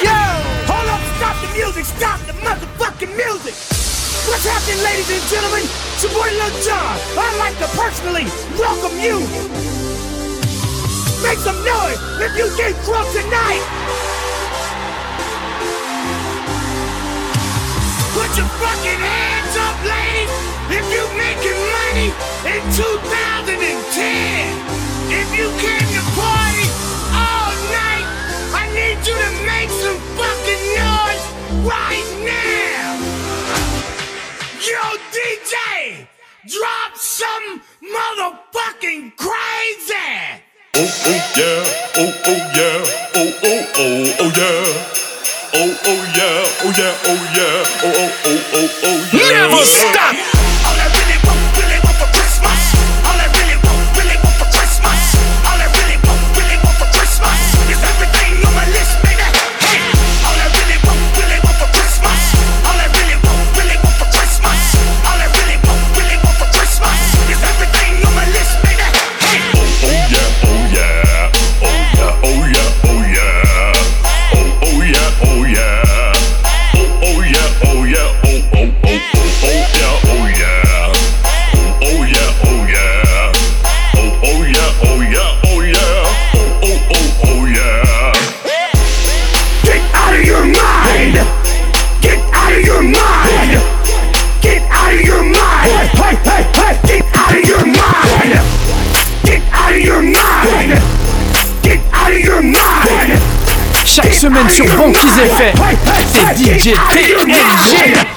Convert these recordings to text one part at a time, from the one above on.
Yo! Hold up, stop the music, stop the motherfucking music! What's happening, ladies and gentlemen? It's your boy Lil Jon. I'd like to personally welcome you. Make some noise if you get drunk tonight. Put your fucking hands up, ladies, if you're making money in 2010. If you came to party need you to make some fucking noise right now. Yo, DJ, drop some motherfucking crazy. Oh, oh, yeah. Oh, oh, yeah. Oh, oh, oh, oh, yeah. Oh, oh, yeah. Oh, yeah. Oh, yeah. Oh, oh, oh, oh, oh, yeah. Never stop. DJ it.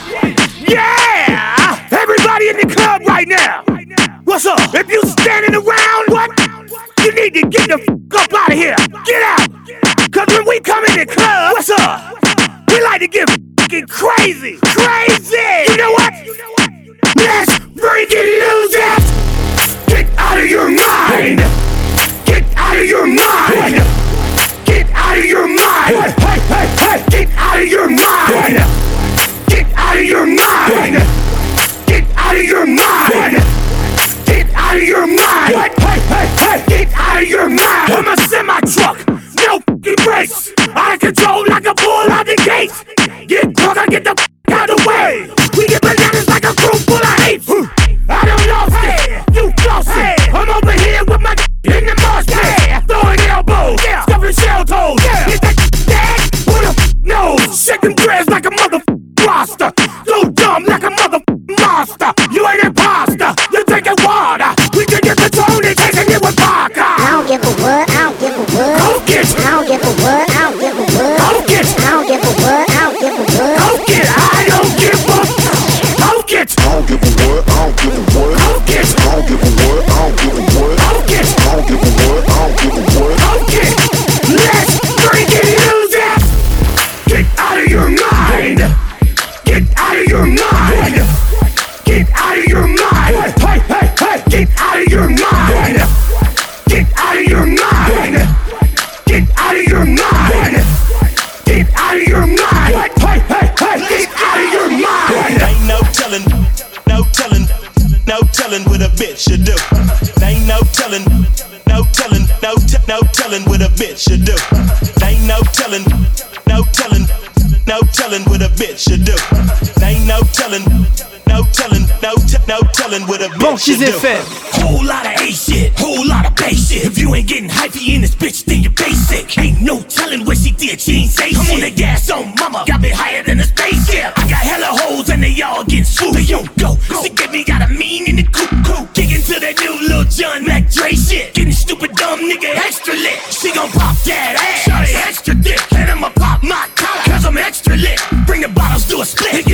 Monkeys FM. Whole lot of A shit, whole lot of bass shit. If you ain't getting hypey in this bitch, then you're basic. Ain't no telling what she did, she ain't safe. I'm on the gas on mama, got me higher than a spaceship. I got hella holes and they all getting swooped. They don't go. go. She get me got a mean in the coop coop. Kicking to that new little John Mac Dre shit. Getting stupid dumb nigga extra lit. She gon' pop that ass, shot extra dick, and I'ma pop my collar, cause I'm extra lit. Bring the bottles to a split.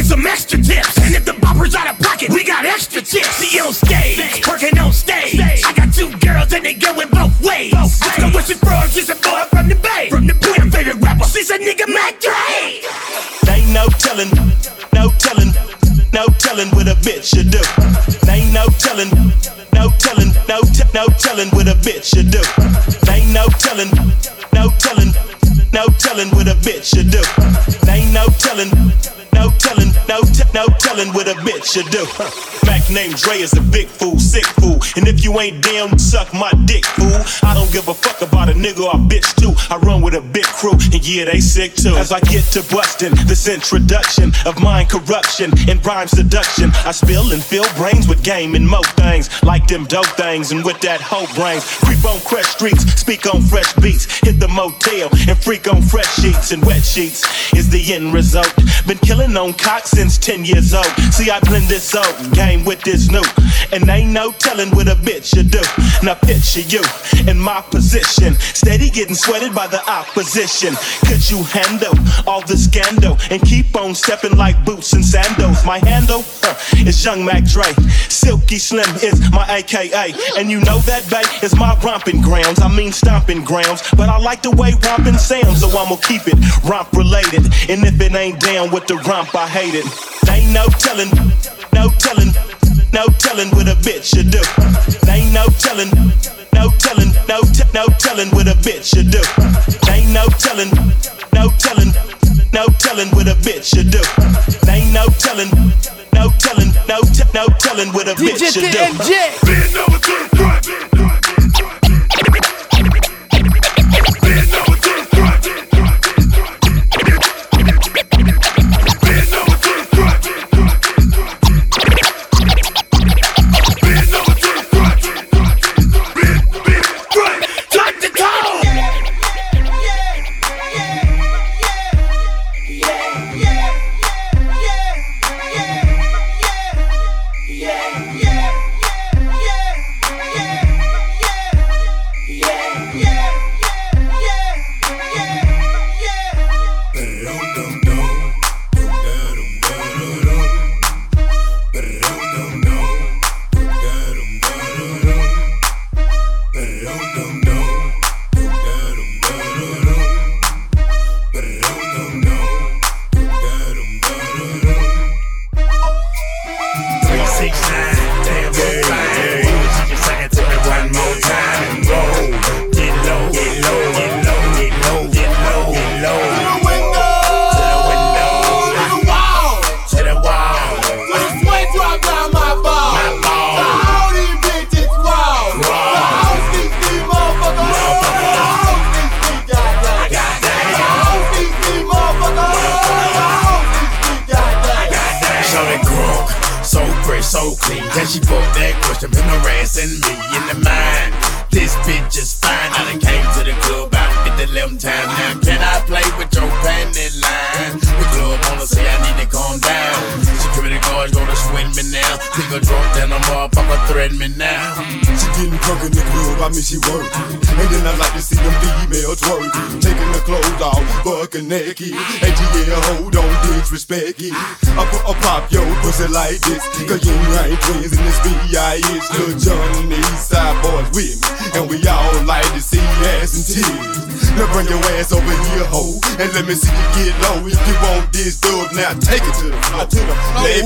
she from, she's a boy from the bay. From the bay, her favorite rapper, she's a nigga, Mac Dre. Ain't no telling, no telling, no telling what a bitch should do. Ain't no telling, no telling, no t- no telling what a bitch should do. Ain't no telling, no telling, no telling what a bitch should do. Ain't no telling. No telling, no, t- no telling what a bitch should do. Back name Dre is a big fool, sick fool. And if you ain't down, suck my dick, fool. I don't give a fuck about a nigga or bitch too. I run with a big crew, and yeah, they sick too. As I get to busting this introduction of mind corruption and rhyme seduction, I spill and fill brains with game and mo things like them dope things. And with that hoe brains, creep on fresh streets, speak on fresh beats, hit the motel and freak on fresh sheets and wet sheets is the end result. Been killing on cock since 10 years old. See, I blend this old game with this new, and ain't no telling what a bitch should do. Now picture you in my position, steady getting sweated by the opposition. Could you handle all the scandal and keep on stepping like boots and sandals? My handle uh, is Young Mac Dre. Silky Slim is my AKA, and you know that bay is my romping grounds. I mean stomping grounds, but I like the way romping sounds, so I'ma keep it romp related. And if it ain't down with the romp, I hate it. Ain't no telling, no telling, no telling what a bitch should do. Ain't no telling, no telling, no t- no telling what a bitch should do. Ain't no telling, no telling, no telling what a bitch should do. Ain't no telling, no telling, no t- no telling what a bitch DJ should do. TNG. Bend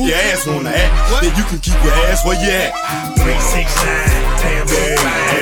your ass wanna act, then you can keep your ass where you at. Three, six, nine, damn, so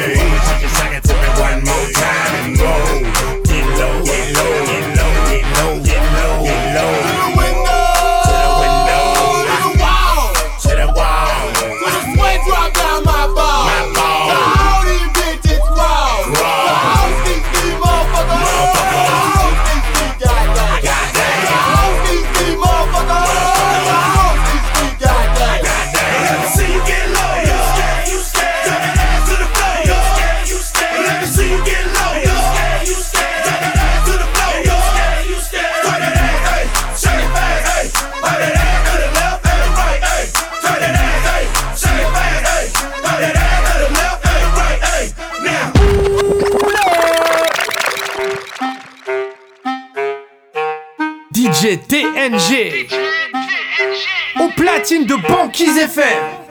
Banquise FM.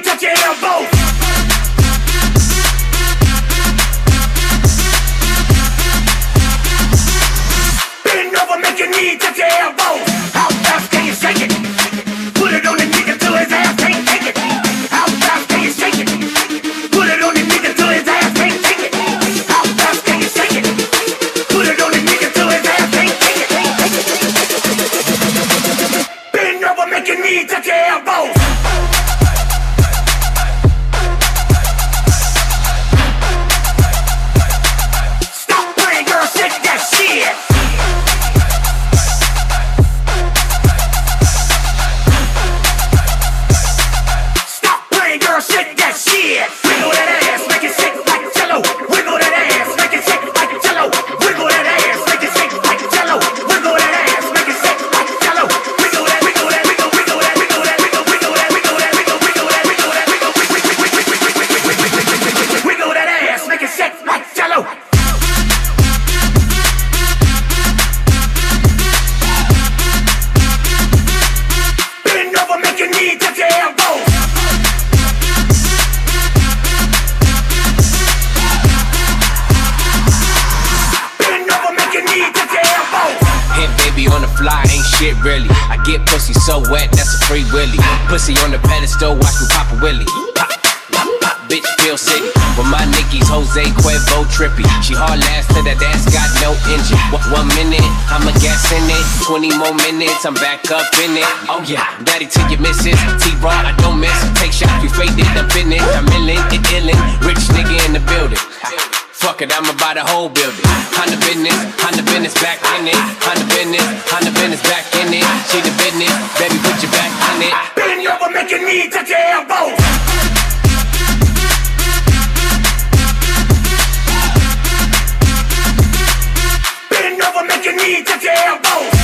Touch your elbows. Up in it. Oh yeah, daddy till you miss it. T-Raw, I don't miss. Take shots, we faded, I'm in it. I'm illin', it illin'. Rich nigga in the building. Fuck it, I'ma buy the whole building. Honda business, Honda business back in it. Honda business, Honda business back in it. She the business, baby, put your back in it. Bend over, your knee touch your elbows. Bend over, your knee touch your elbows.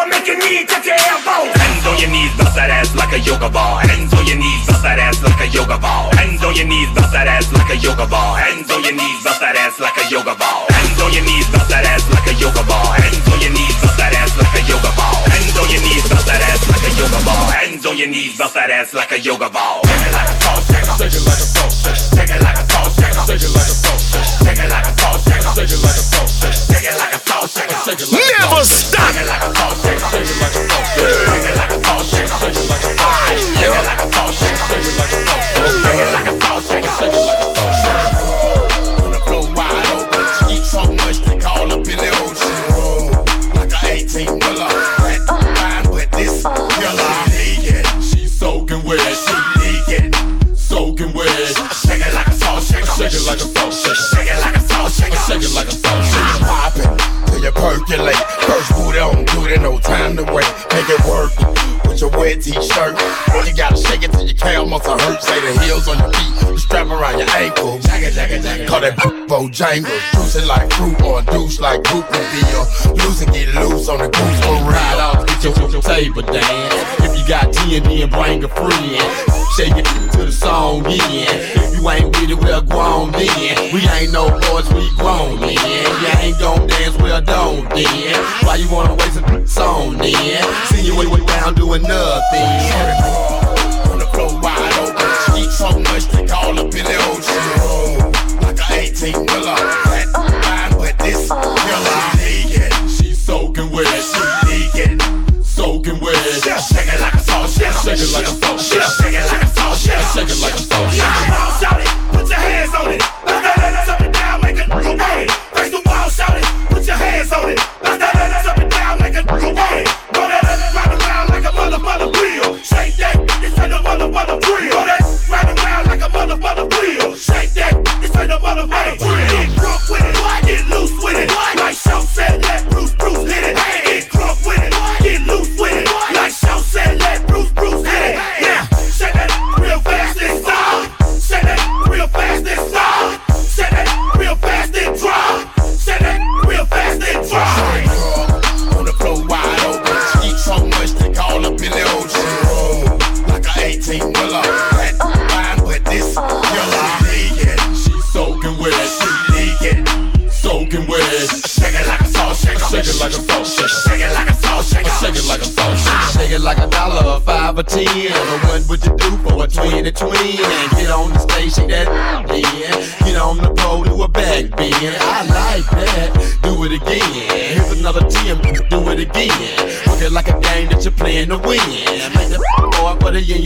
Over, make your knee touch your elbows. Hands on your knees, bust that ass like a yoga ball. Hands on your knees, bust that ass like a yoga ball. Hands on your knees, bust that ass like a yoga ball. Hands on your knees, bust that ass like a yoga ball. Hands on your knees, bust that ass like a yoga ball. Hands on your knees, bust that ass like a yoga ball. Hands on your knees, bust that ass like a yoga ball on your knees, bust that ass like a yoga ball. Take it like a shaker, take it like a shaker, take it like a shaker, take it like a shaker, take it like a shaker, take it like a shaker, take it like a shaker, never stop. Take it like a shaker, take it like a shaker, take it like a shaker, take it like a shaker, take it like a shaker, take it like a shaker. like a phone shaker. Shake it like a phone shaker. Shake it like a phone shaker. Pop it till you percolate. First boot on, do it no time to wait. Make it work with your wet t-shirt. You gotta shake it till your calf muscle hurts. Lay the heels on your feet, the strap around your ankle. Jagger, jagger, jagger. Call that bojangle. Juice it like fruit or a douche like groupie deal. Loose and get loose on the goose for real. Ride off, get your, your, table dance. If you got TNT and bring a friend, shake it to the song in. If you ain't with it, well, go on grown then. We ain't no boys, we grown men. You ain't gon' dance, well don't then. Why you wanna waste a song then? See you when way down doing nothing. On the floor wide open, eat so much they call up in the ocean. Like I 18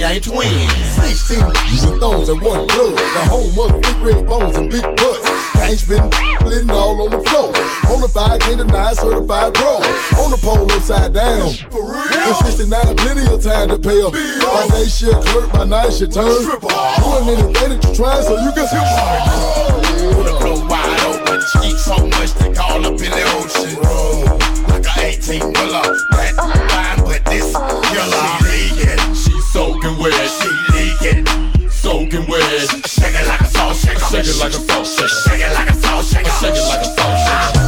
Yay twins. 16 using thorns and one blood. The home of big red bones and big butts. Gangs been blitting all on the floor. Bonafide, can't deny, certified pro. On the pole, upside down. For real? It's 69, plenty of time to pay up. My day shit hurt, my night shit turn. Doing anything that you try so you can see. Put wide open, eat so much they call up in the ocean. Like a 18 wheeler, that fine, but this killer, she soaking wet. She leaking, soaking wet. Shake it like a salt shaker. Shake it like a salt shaker. Shake it like a salt shaker. Shake it like a salt shaker.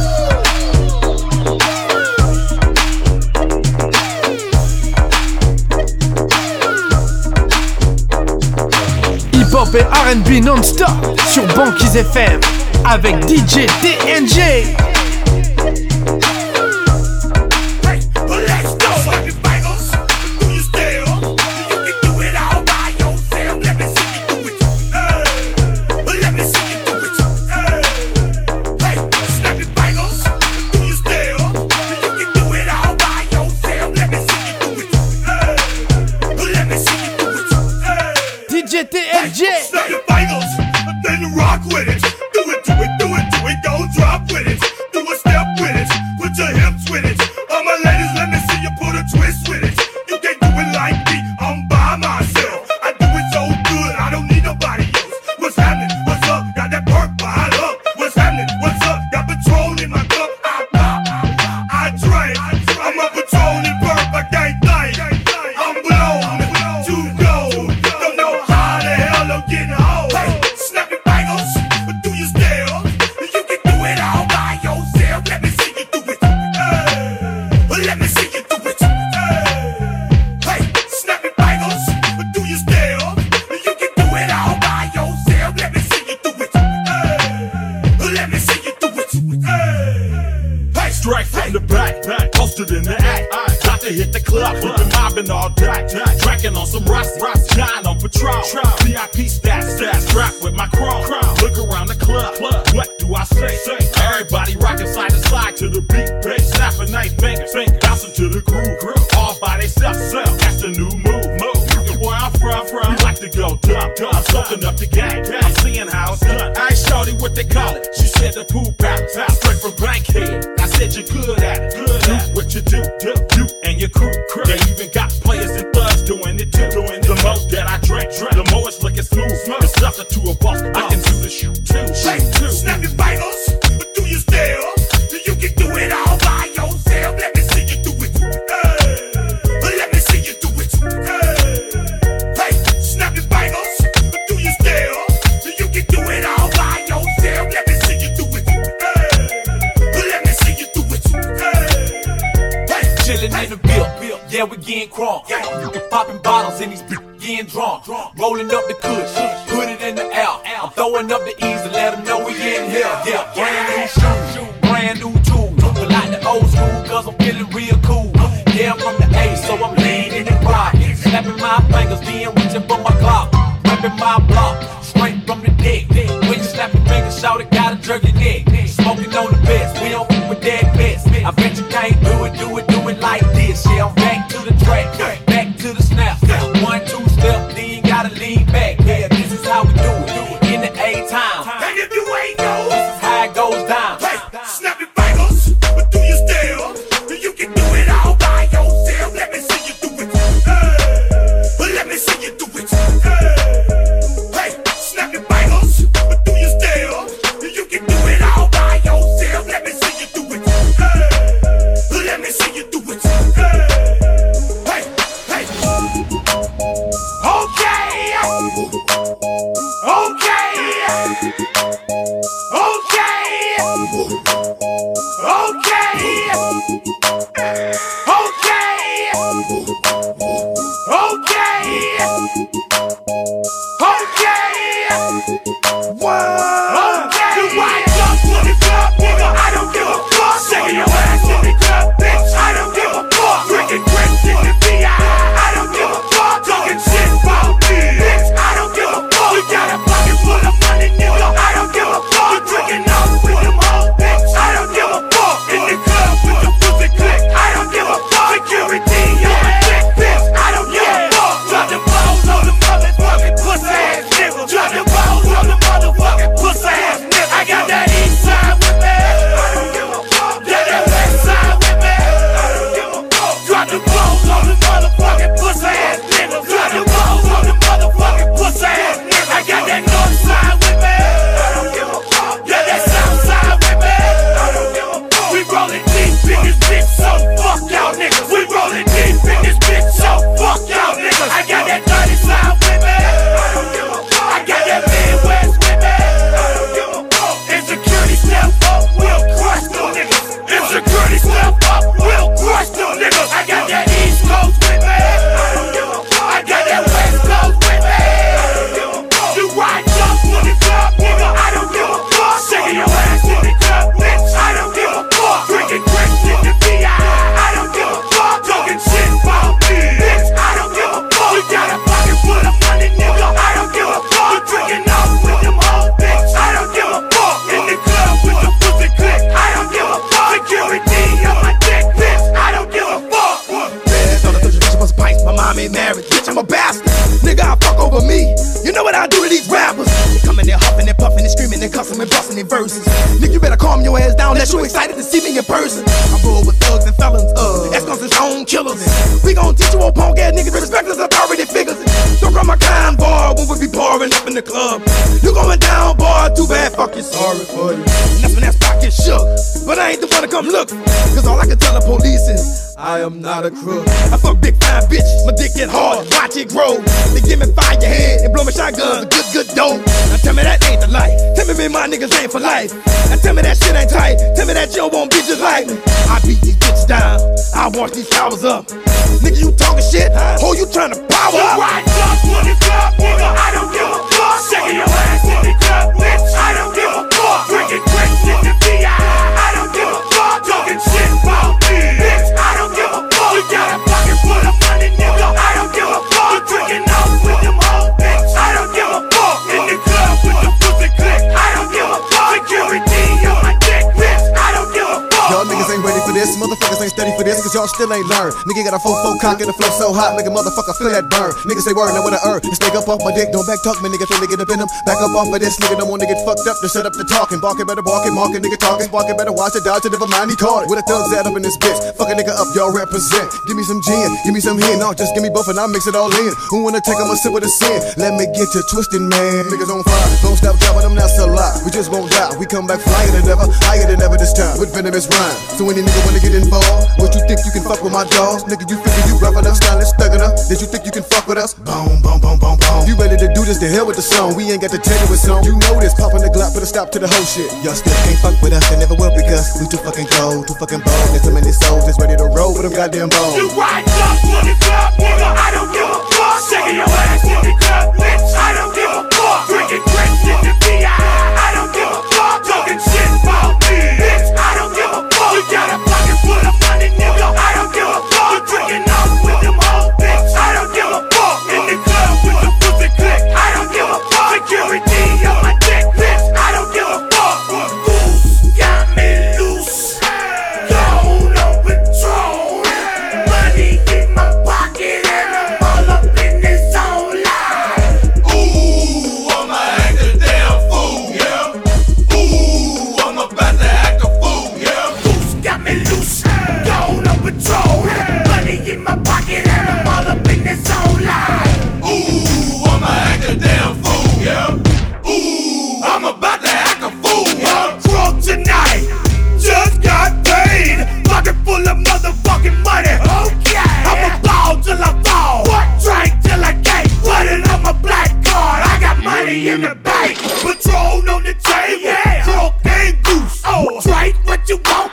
Hip-hop et R&B non-stop sur Banquise FM avec DJ TNG. crook. I fuck big fine bitch, my dick get hard, watch it grow. They give me fire head and blow my shotguns, a good, good dope. Now tell me that ain't the life. Tell me me my niggas ain't for life. Now tell me that shit ain't tight. Tell me that you won't be just like me. I beat these bitches down, I wash these flowers up. Cause y'all still ain't learned. Nigga got a 4-4 cock and the flow so hot, make a motherfucker feel that burn. Niggas say word, now what I earn. Just take up off my dick, don't back talk me, nigga. Feel nigga up in. Back up off of this nigga, don't want to get fucked up to set up the talking. Barking better barking, marking, nigga talking, sparking better watch it, dodge it, never mind, he caught it. With a thugs at up in this bitch. Fuck a nigga up, y'all represent. Give me some gin, give me some hen, no, just give me both and I'll mix it all in. Who wanna take I'ma sip with a sin? Let me get you twisted, man. Niggas on fire, don't stop dropping them, that's a lie. We just won't die, we come back flyer than ever, higher than ever this time. With venomous rhyme. So any nigga wanna get involved, what you think you can fuck with my dogs? Nigga, you figure you rough enough, stylish, thug enough. Did you think you can fuck with us? Boom, boom, boom, boom, boom. You ready to do this? The hell with the song. We ain't got to tell you it's on. You know this, popping the Glock, put a stop to the whole shit. Y'all still can't fuck with us, and never will because we too fucking cold, too fucking bold. There's too many souls that's ready to roll with them goddamn bones. You right up the club, nigga. I don't give a fuck. Shaking your ass club, bitch. I don't give a fuck. Drinking grapes in the VI. You want.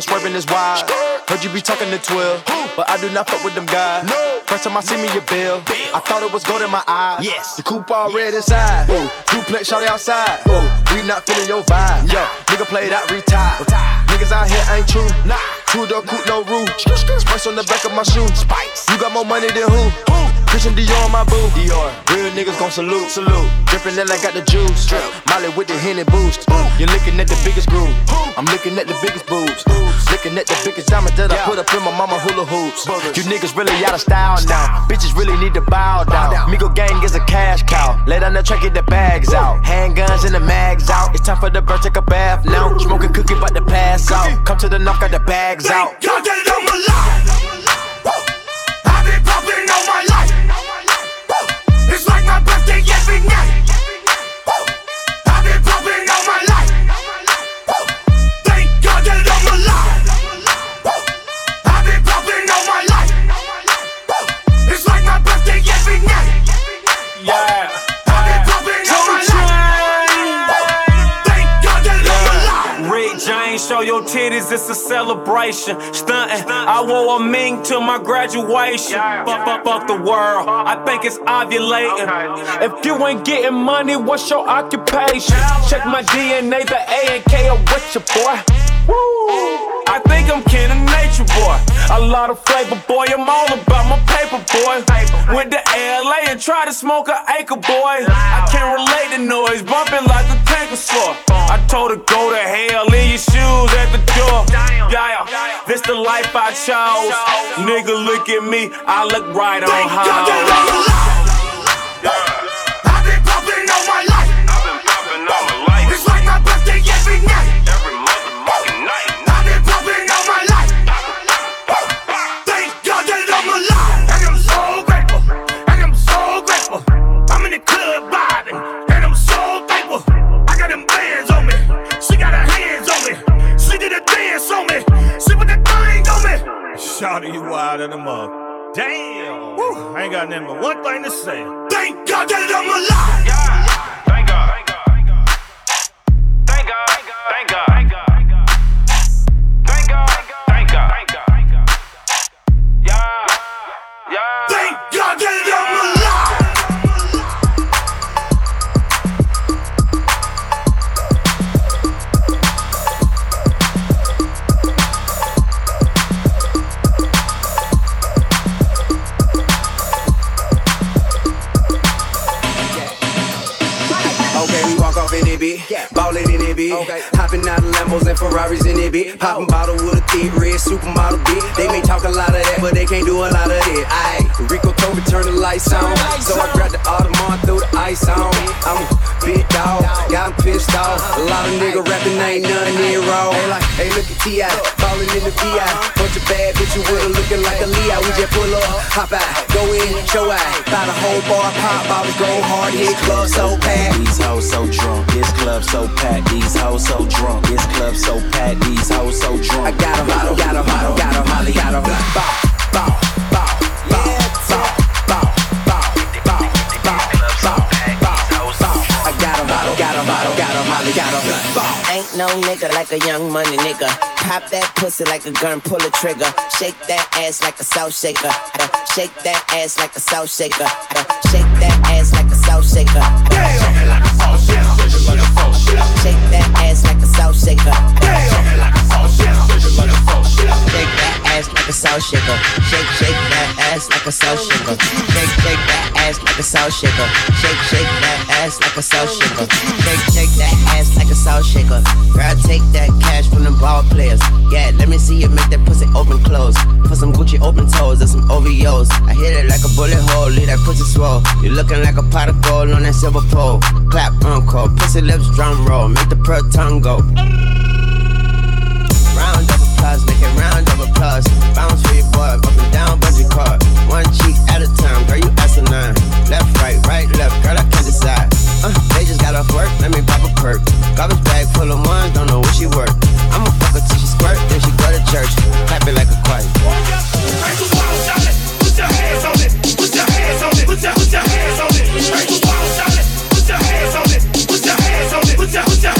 Trust swerving is wild. Heard you be talking to 12, but I do not fuck with them guys. First time I see me your bill, I thought it was gold in my eyes. Yes, the coupe all red inside. Ooh, duplex shawty outside. Ooh, we not feeling your vibe. Yo, nigga play that retire. Niggas out here ain't true. Nah, Two door coupe, no roof. Spice on the back of my shoe. Spice. You got more money than who? Christian Dior on my boo. Dior. Real niggas gon' salute. Salute. Drippin' then I got the juice. Drip. Molly with the Henny boost. You're looking at the biggest groove. I'm looking at the biggest boobs. Looking at the biggest diamond that I put up in my mama hula hoops. You niggas really out of style now. Bitches really need to bow down. Migo gang is a cash cow. Lay down the track, get the bags out. Handguns and the mags out. It's time for the bird, take a bath now. Smoking cookie, about to pass out. Come to the knock, got the bags out. God that I'm alive. day, every night. Show your titties, it's a celebration. Stunting, I wore a mink to my graduation. Fuck, fuck, fuck the world, I think it's ovulating. If you ain't getting money, what's your occupation? Check my DNA, the A and K are with your boy. I think I'm kin of nature, boy. A lot of flavor, boy. I'm all about my paper, boy. Went to LA and tried to smoke an acre, boy. I can't relate the noise, bumping like a tanker store. I told her go to hell, leave your shoes at the door. Yeah, this the life I chose. Nigga, look at me, I look right on God that Shout you wild in the mug. Damn. Woo. I ain't got nothing but one thing to say. Thank God that I'm alive. Thank God. Thank God. Thank God. Thank God. Thank God. Thank it, bitch. Ballin' in it, bitch. Hopping out of Lambos and Ferraris in it, bitch. Popping bottle with a thick red supermodel, bitch. They may talk a lot of that, but they can't do a lot of it. Aye, Rico told me turn the lights on. So I grabbed the Audemars, threw the ice on. I'm a big dog, got 'em pissed off. A lot of nigga rapping, ain't none near raw. Hey, like, hey, look at T.I. Ballin' in the VI. Bunch of bad bitches with her looking like a Leo. We just pull up, hop out, go in, show out. Buy the whole bar, pop bottles, go hard, hit club so packed. These hoes so drunk, this club so packed. These hoes so drunk, this club so packed. These hoes so drunk. I got 'em, got 'em, got 'em, got 'em, got 'em, got 'em. Bow, bow, bow, bow, bow, bow, bow, bow, bow, bow, bow, bow. I got 'em, got 'em, got 'em, got 'em, got 'em. Bow. Ain't no nigga like a young money nigga. Pop that pussy like a gun, pull a trigger. Shake that ass like a salt shaker. Uh, Shake that ass like a salt shaker. Uh, Shake that ass like a salt shaker. Uh, Shake that ass like a salt shaker. Shake that ass like a salt shaker. Shake, shake that ass like a salt shaker. Shake, shake that ass like a salt shaker. Shake, shake that ass like a salt shaker. Shake, shake that ass like a salt shaker. Girl, take that cash from the ball players. Yeah, let me see you make that pussy open close. Put some Gucci open toes and some OVOs. I hit it like a bullet hole, leave that pussy swole. You looking like a pot of gold on that silver pole. Clap, encore, pussy lips, drum roll, make the pearl tongue go. Round of applause, make it round of applause. Bounce for your boy, up and down, bungee cord. One cheek at a time, girl, you asinine. Left, right, right, left, girl, I can't decide. Uh, they just got off work, let me pop a perk. Garbage bag full of ones, don't know what she worth. I'ma fuck her till she squirt, then she go to church. Clap it like a choir. Put your hands on it. Put your hands on it. Put your put your hands on it. Break the walls on it. Put your hands on it. Put your hands on it. Put your put your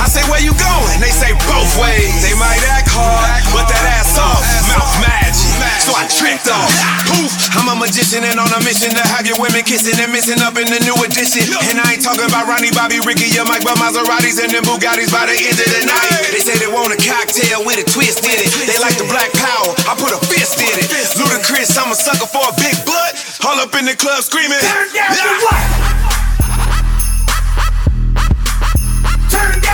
I say, where you going? They say both ways. They might act hard, but that ass off. Mouth magic. So I tricked off. Poof. I'm a magician and on a mission to have your women kissing and missing up in the new edition. And I ain't talking about Ronnie, Bobby, Ricky, your Mike, but Maseratis and them Bugattis by the end of the night. They say they want a cocktail with a twist in it. They like the black power. I put a fist in it. Ludacris, I'm a sucker for a big butt. All up in the club screaming. Turn down yeah. what?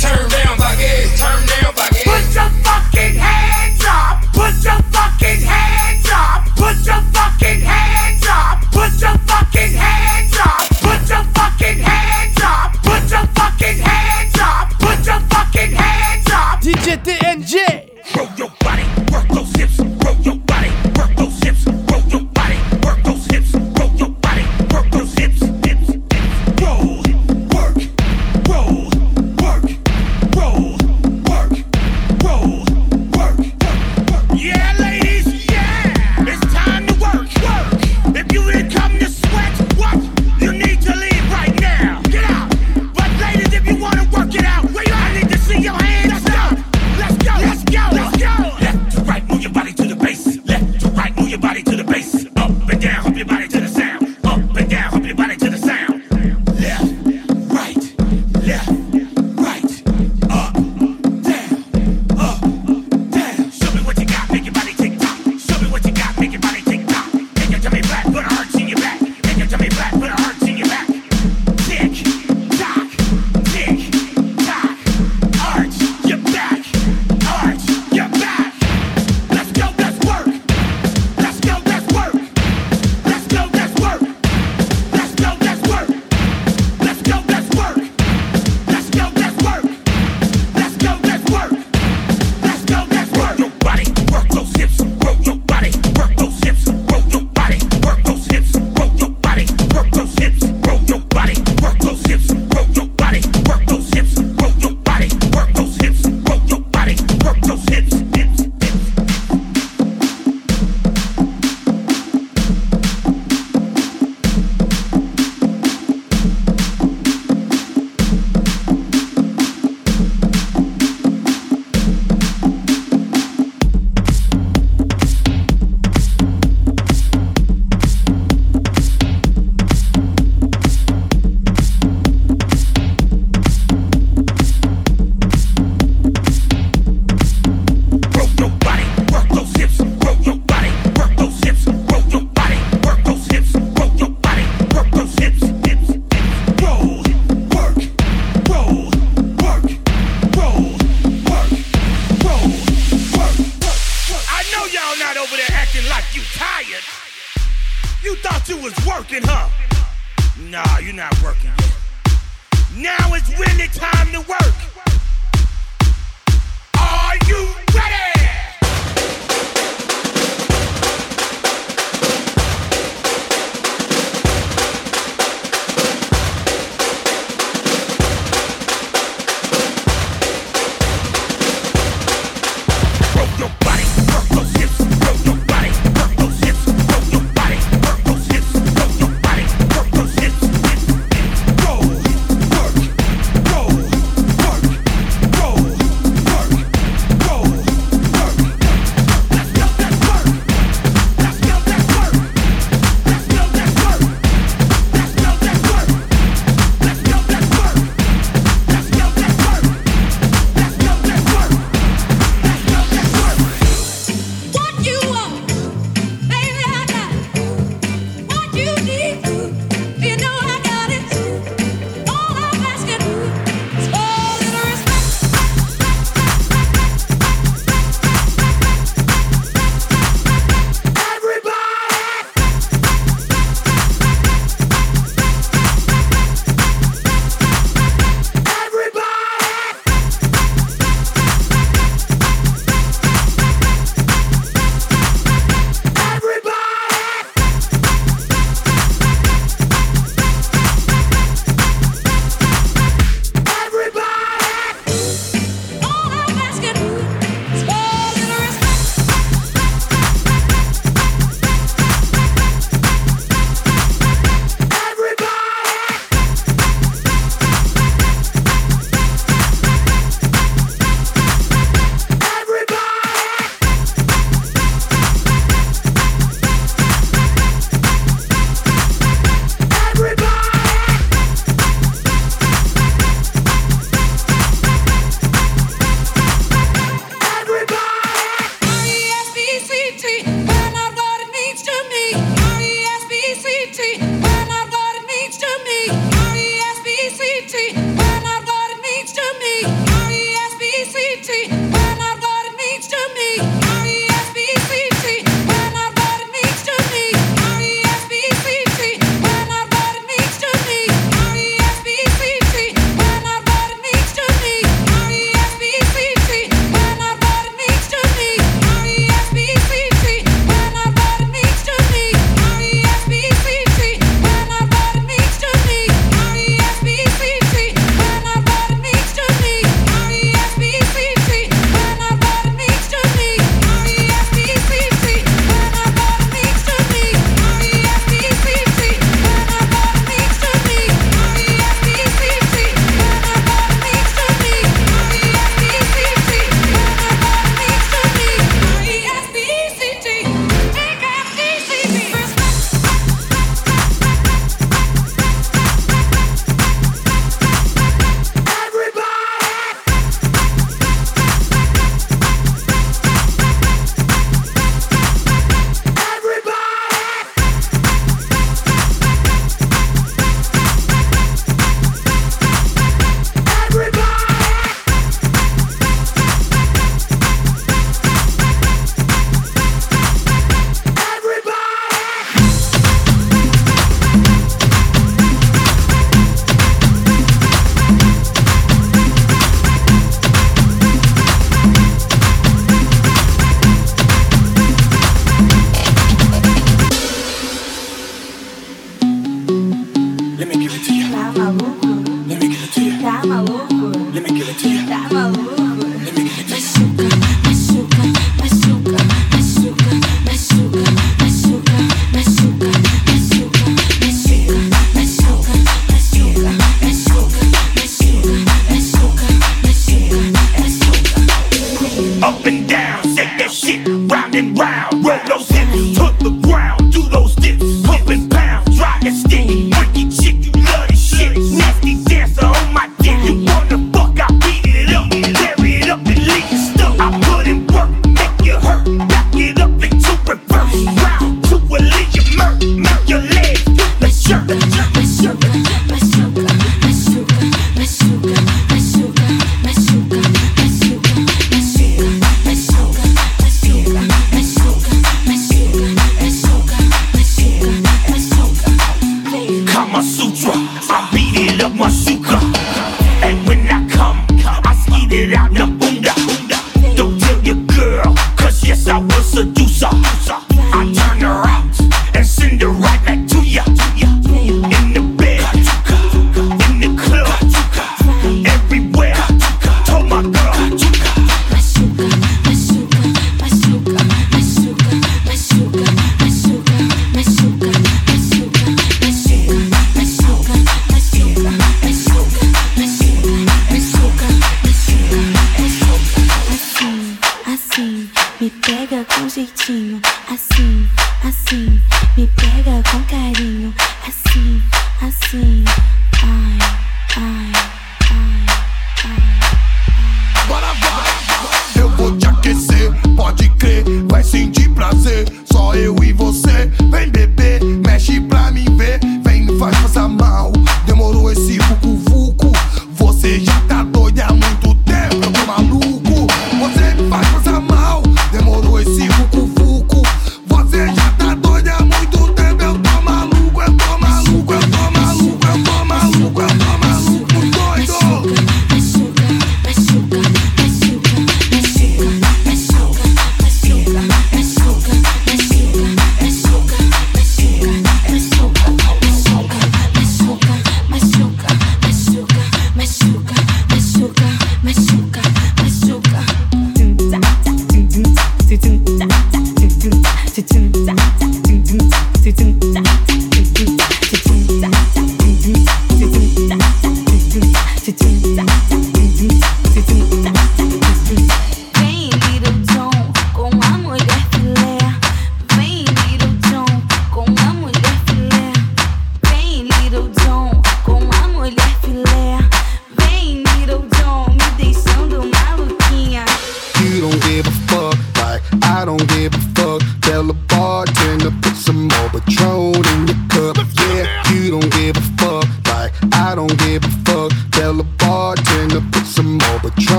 turn down turn down. Put your fucking hands up, put your fucking hands up, put your fucking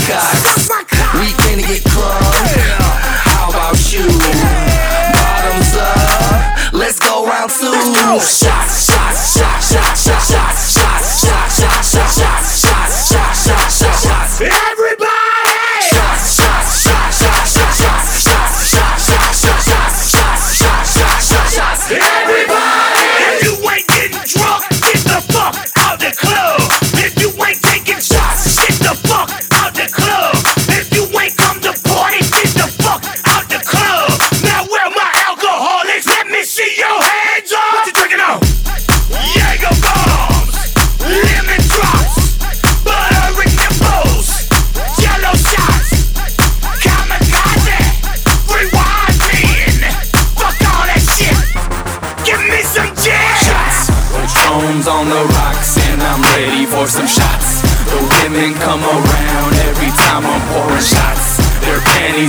smart cock. We finna get clubbed. How about you? Bottoms up. Let's go round two. Shots.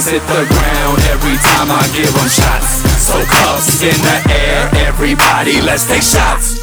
knees hit the ground every time I give them shots. So cuffs in the air, everybody, let's take shots.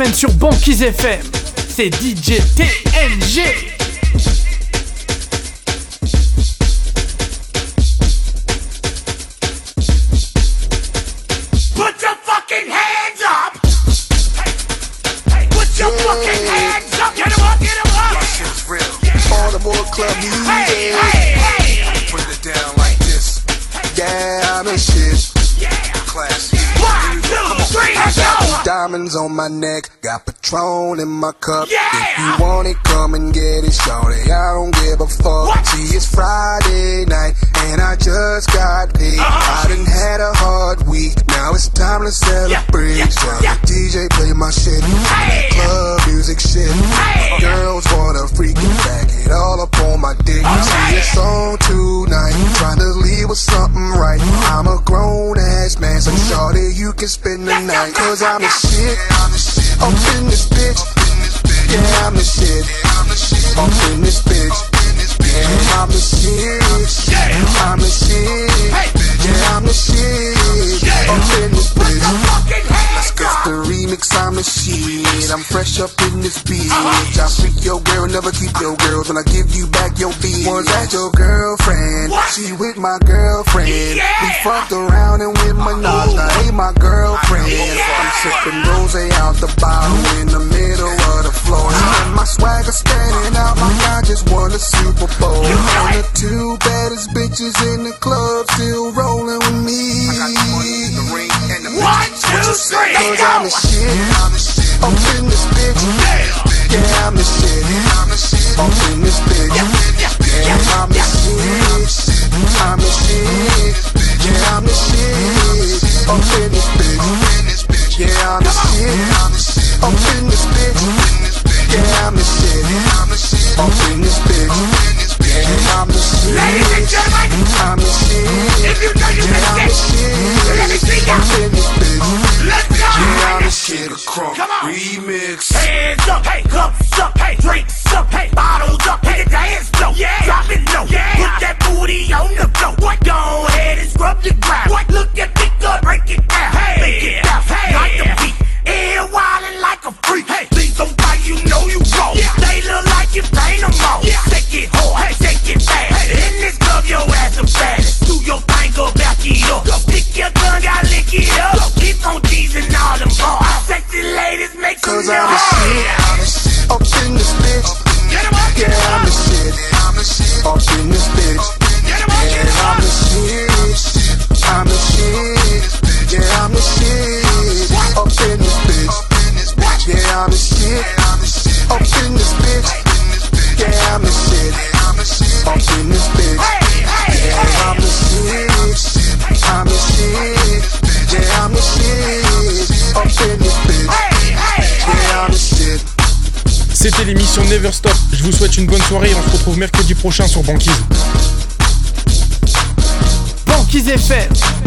Semaine sur Banquise FM. C'est DJ TNG. My neck, Patron in my cup. Yeah! If you want it, come and get it, shorty. I don't give a fuck. See, it's Friday night, and I just got paid. Uh-huh. I done had a hard week, now it's time to celebrate. So the DJ play my shit, club music shit. Girls wanna freak it, back it all up on my dick. See, it's on tonight, trying to leave with something right. I'm a grown ass man, so shorty, you can spend the night. Cause I'm the shit, up in this bitch. Yeah, I'm the shit, up in this bitch. Yeah, I'm the shit, Yeah, I'm the shit. Yeah, I'm the shit, up in this bitch. Let's the remix, I'm the shit. I'm fresh up in this bitch. I freak your girl, never keep your girls. When I give you back your bitch, was that your girlfriend? She with my girlfriend. We fucked around and with my nose. Now ain't my girlfriend. I'm sipping rose out the bottle in the middle of the floor. And my swagger standing out My I just won a Super Bowl. And the two baddest bitches in the club still rolling with me. One, two, three, Cause let's I'm the go! shit. Up in this bitch. Yeah, I'm the shit. Up in this bitch. Yeah, I'm the shit. I'm the shit. Yeah, I'm the shit. Up in this bitch. Let! Up in this bitch. Let's go! Yeah, shit. Crunk Come on. remix. Hands up, hey, cups up, hey, drinks soirée on se retrouve mercredi prochain sur Banquise. Banquise FM.